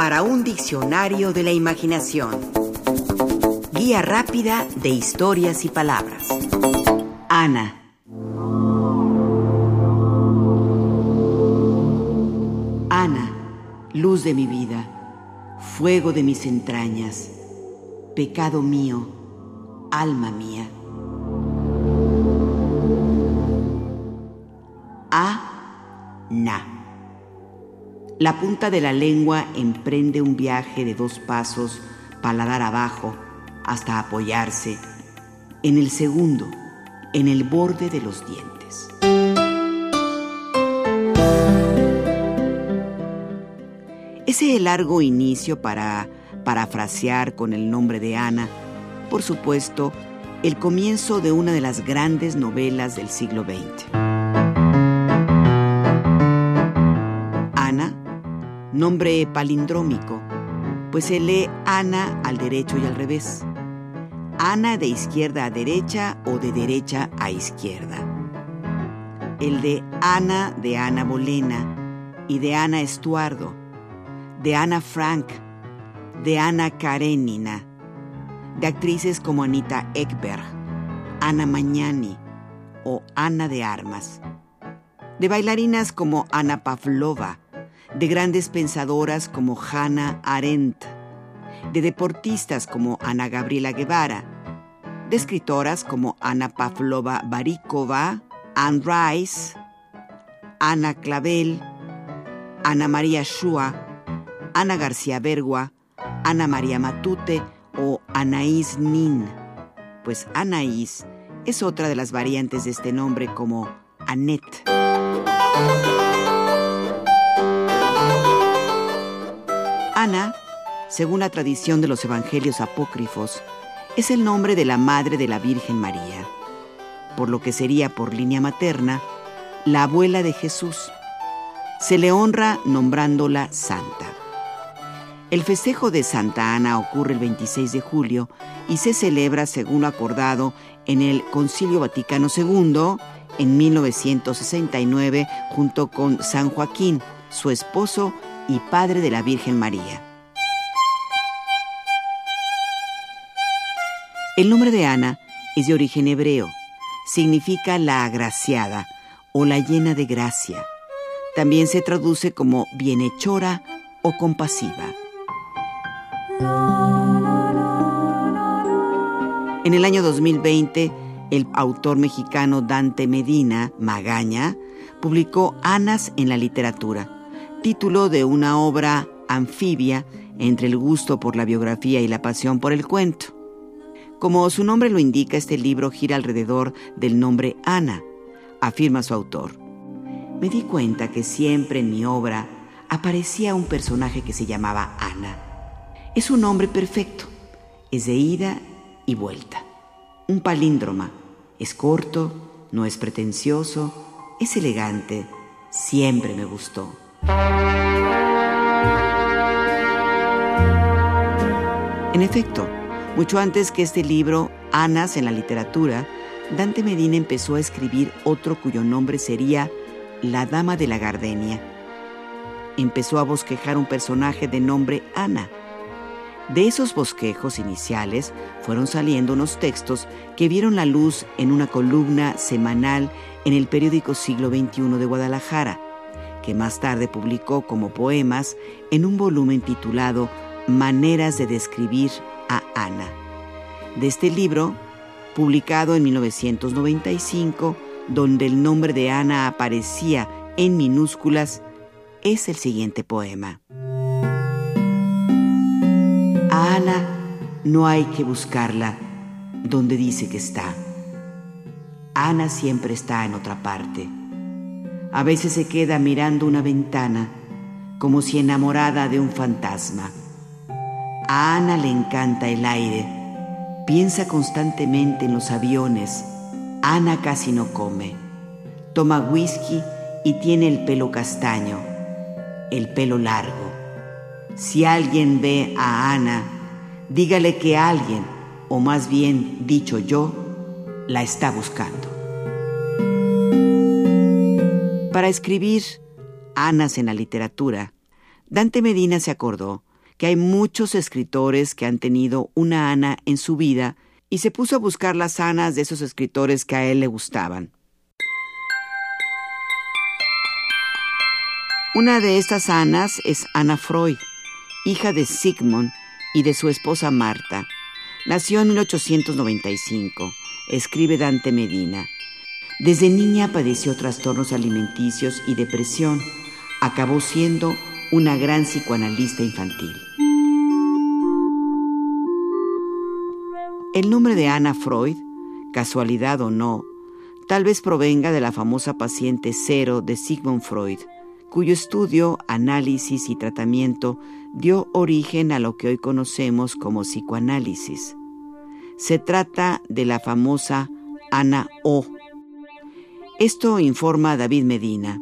para un diccionario de la imaginación. Guía rápida de historias y palabras. Ana. Ana, luz de mi vida, fuego de mis entrañas, pecado mío, alma mía. La punta de la lengua emprende un viaje de dos pasos, paladar abajo, hasta apoyarse. En el segundo, en el borde de los dientes. Ese largo inicio para parafrasear con el nombre de Ana, por supuesto, el comienzo de una de las grandes novelas del siglo XX. Nombre palindrómico, pues se lee Ana al derecho y al revés. Ana de izquierda a derecha o de derecha a izquierda. El de Ana de Ana Bolena y de Ana Estuardo, de Ana Frank, de Ana Karenina, de actrices como Anita Ekberg, Ana Mañani o Ana de Armas, de bailarinas como Ana Pavlova, de grandes pensadoras como Hannah Arendt, de deportistas como Ana Gabriela Guevara, de escritoras como Ana Pavlova Barikova, Anne Rice, Ana Clavel, Ana María Shua, Ana García Bergua, Ana María Matute o Anaís Nin, pues Anaís es otra de las variantes de este nombre como Annette. Ana, según la tradición de los evangelios apócrifos, es el nombre de la madre de la Virgen María, por lo que sería por línea materna la abuela de Jesús. Se le honra nombrándola santa. El festejo de Santa Ana ocurre el 26 de julio y se celebra según lo acordado en el Concilio Vaticano II en 1969 junto con San Joaquín, su esposo y padre de la Virgen María. El nombre de Ana es de origen hebreo. Significa la agraciada o la llena de gracia. También se traduce como bienhechora o compasiva. En el año 2020, el autor mexicano Dante Medina Magaña publicó Anas en la literatura título de una obra anfibia entre el gusto por la biografía y la pasión por el cuento. Como su nombre lo indica, este libro gira alrededor del nombre Ana, afirma su autor. Me di cuenta que siempre en mi obra aparecía un personaje que se llamaba Ana. Es un nombre perfecto, es de ida y vuelta, un palíndroma, es corto, no es pretencioso, es elegante, siempre me gustó. En efecto, mucho antes que este libro, Anas en la literatura, Dante Medina empezó a escribir otro cuyo nombre sería La Dama de la Gardenia. Empezó a bosquejar un personaje de nombre Ana. De esos bosquejos iniciales fueron saliendo unos textos que vieron la luz en una columna semanal en el periódico Siglo XXI de Guadalajara que más tarde publicó como poemas en un volumen titulado Maneras de describir a Ana. De este libro, publicado en 1995, donde el nombre de Ana aparecía en minúsculas, es el siguiente poema. A Ana no hay que buscarla donde dice que está. Ana siempre está en otra parte a veces se queda mirando una ventana, como si enamorada de un fantasma. A Ana le encanta el aire, piensa constantemente en los aviones. Ana casi no come, toma whisky y tiene el pelo castaño, el pelo largo. Si alguien ve a Ana, dígale que alguien, o más bien dicho yo, la está buscando. Para escribir Anas en la literatura, Dante Medina se acordó que hay muchos escritores que han tenido una Ana en su vida y se puso a buscar las Anas de esos escritores que a él le gustaban. Una de estas Anas es Ana Freud, hija de Sigmund y de su esposa Marta. Nació en 1895, escribe Dante Medina. Desde niña padeció trastornos alimenticios y depresión. Acabó siendo una gran psicoanalista infantil. El nombre de Ana Freud, casualidad o no, tal vez provenga de la famosa paciente cero de Sigmund Freud, cuyo estudio, análisis y tratamiento dio origen a lo que hoy conocemos como psicoanálisis. Se trata de la famosa Ana O. Esto informa David Medina.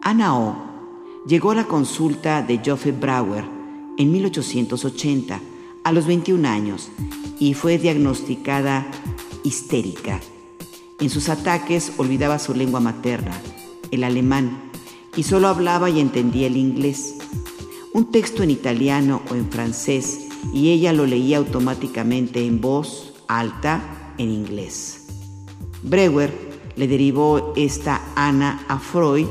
Ana O llegó a la consulta de Joffe Brauer en 1880, a los 21 años, y fue diagnosticada histérica. En sus ataques olvidaba su lengua materna, el alemán, y solo hablaba y entendía el inglés. Un texto en italiano o en francés y ella lo leía automáticamente en voz alta en inglés. Breuer le derivó esta Ana a Freud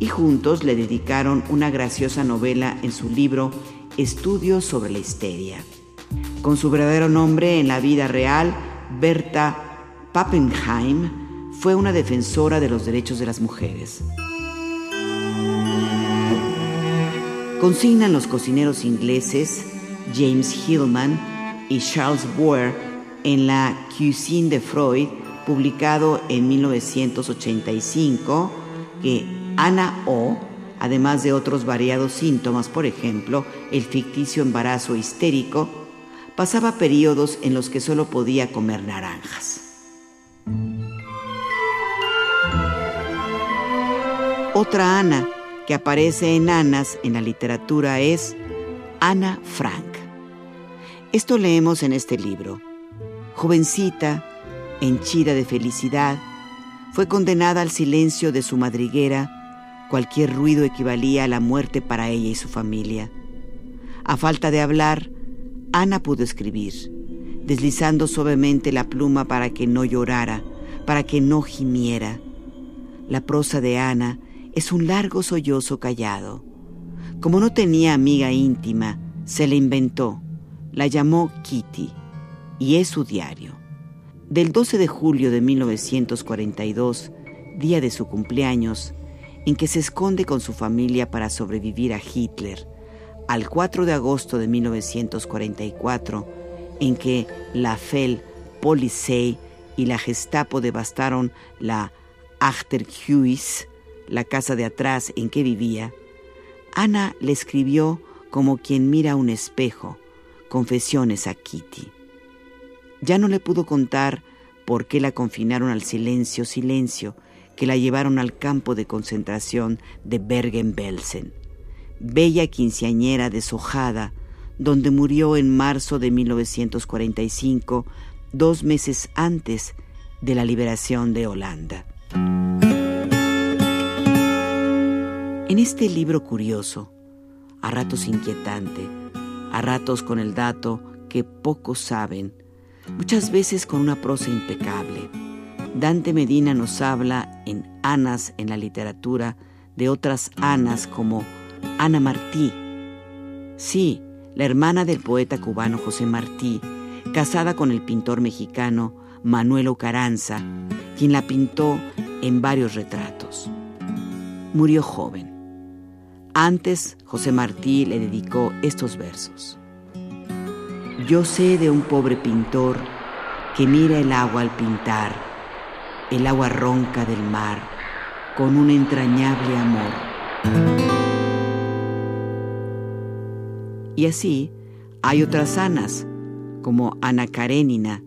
y juntos le dedicaron una graciosa novela en su libro Estudios sobre la histeria. Con su verdadero nombre en la vida real, Berta Pappenheim fue una defensora de los derechos de las mujeres. Consignan los cocineros ingleses James Hillman y Charles Boer en la Cuisine de Freud, publicado en 1985, que Ana O, además de otros variados síntomas, por ejemplo, el ficticio embarazo histérico, pasaba periodos en los que solo podía comer naranjas. Otra Ana que aparece en Anas en la literatura es Ana Frank. Esto leemos en este libro. Jovencita, henchida de felicidad, fue condenada al silencio de su madriguera. Cualquier ruido equivalía a la muerte para ella y su familia. A falta de hablar, Ana pudo escribir, deslizando suavemente la pluma para que no llorara, para que no gimiera. La prosa de Ana es un largo sollozo callado. Como no tenía amiga íntima, se le inventó, la llamó Kitty, y es su diario. Del 12 de julio de 1942, día de su cumpleaños, en que se esconde con su familia para sobrevivir a Hitler, al 4 de agosto de 1944, en que la FEL, Polizei y la Gestapo devastaron la Achterhuis, la casa de atrás en que vivía, Ana le escribió como quien mira un espejo, confesiones a Kitty. Ya no le pudo contar por qué la confinaron al silencio, silencio, que la llevaron al campo de concentración de Bergen-Belsen, bella quinceañera deshojada, donde murió en marzo de 1945, dos meses antes de la liberación de Holanda. En este libro curioso, a ratos inquietante, a ratos con el dato que pocos saben, muchas veces con una prosa impecable, Dante Medina nos habla en Anas en la literatura de otras Anas como Ana Martí. Sí, la hermana del poeta cubano José Martí, casada con el pintor mexicano Manuel Ocaranza, quien la pintó en varios retratos. Murió joven. Antes, José Martí le dedicó estos versos. Yo sé de un pobre pintor que mira el agua al pintar, el agua ronca del mar, con un entrañable amor. Y así hay otras Anas, como Ana Karenina,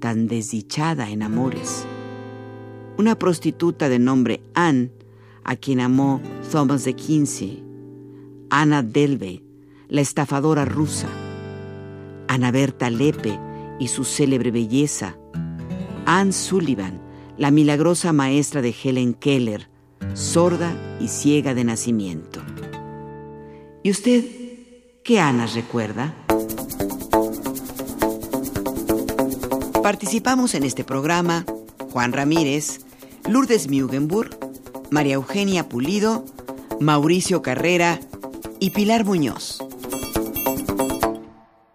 tan desdichada en amores. Una prostituta de nombre Anne, a quien amó Thomas de Quincy, Ana Delve, la estafadora rusa, Ana Berta Lepe y su célebre belleza, Anne Sullivan, la milagrosa maestra de Helen Keller, sorda y ciega de nacimiento. ¿Y usted qué Ana recuerda? Participamos en este programa Juan Ramírez, Lourdes Mugenburg, María Eugenia Pulido, Mauricio Carrera y Pilar Muñoz.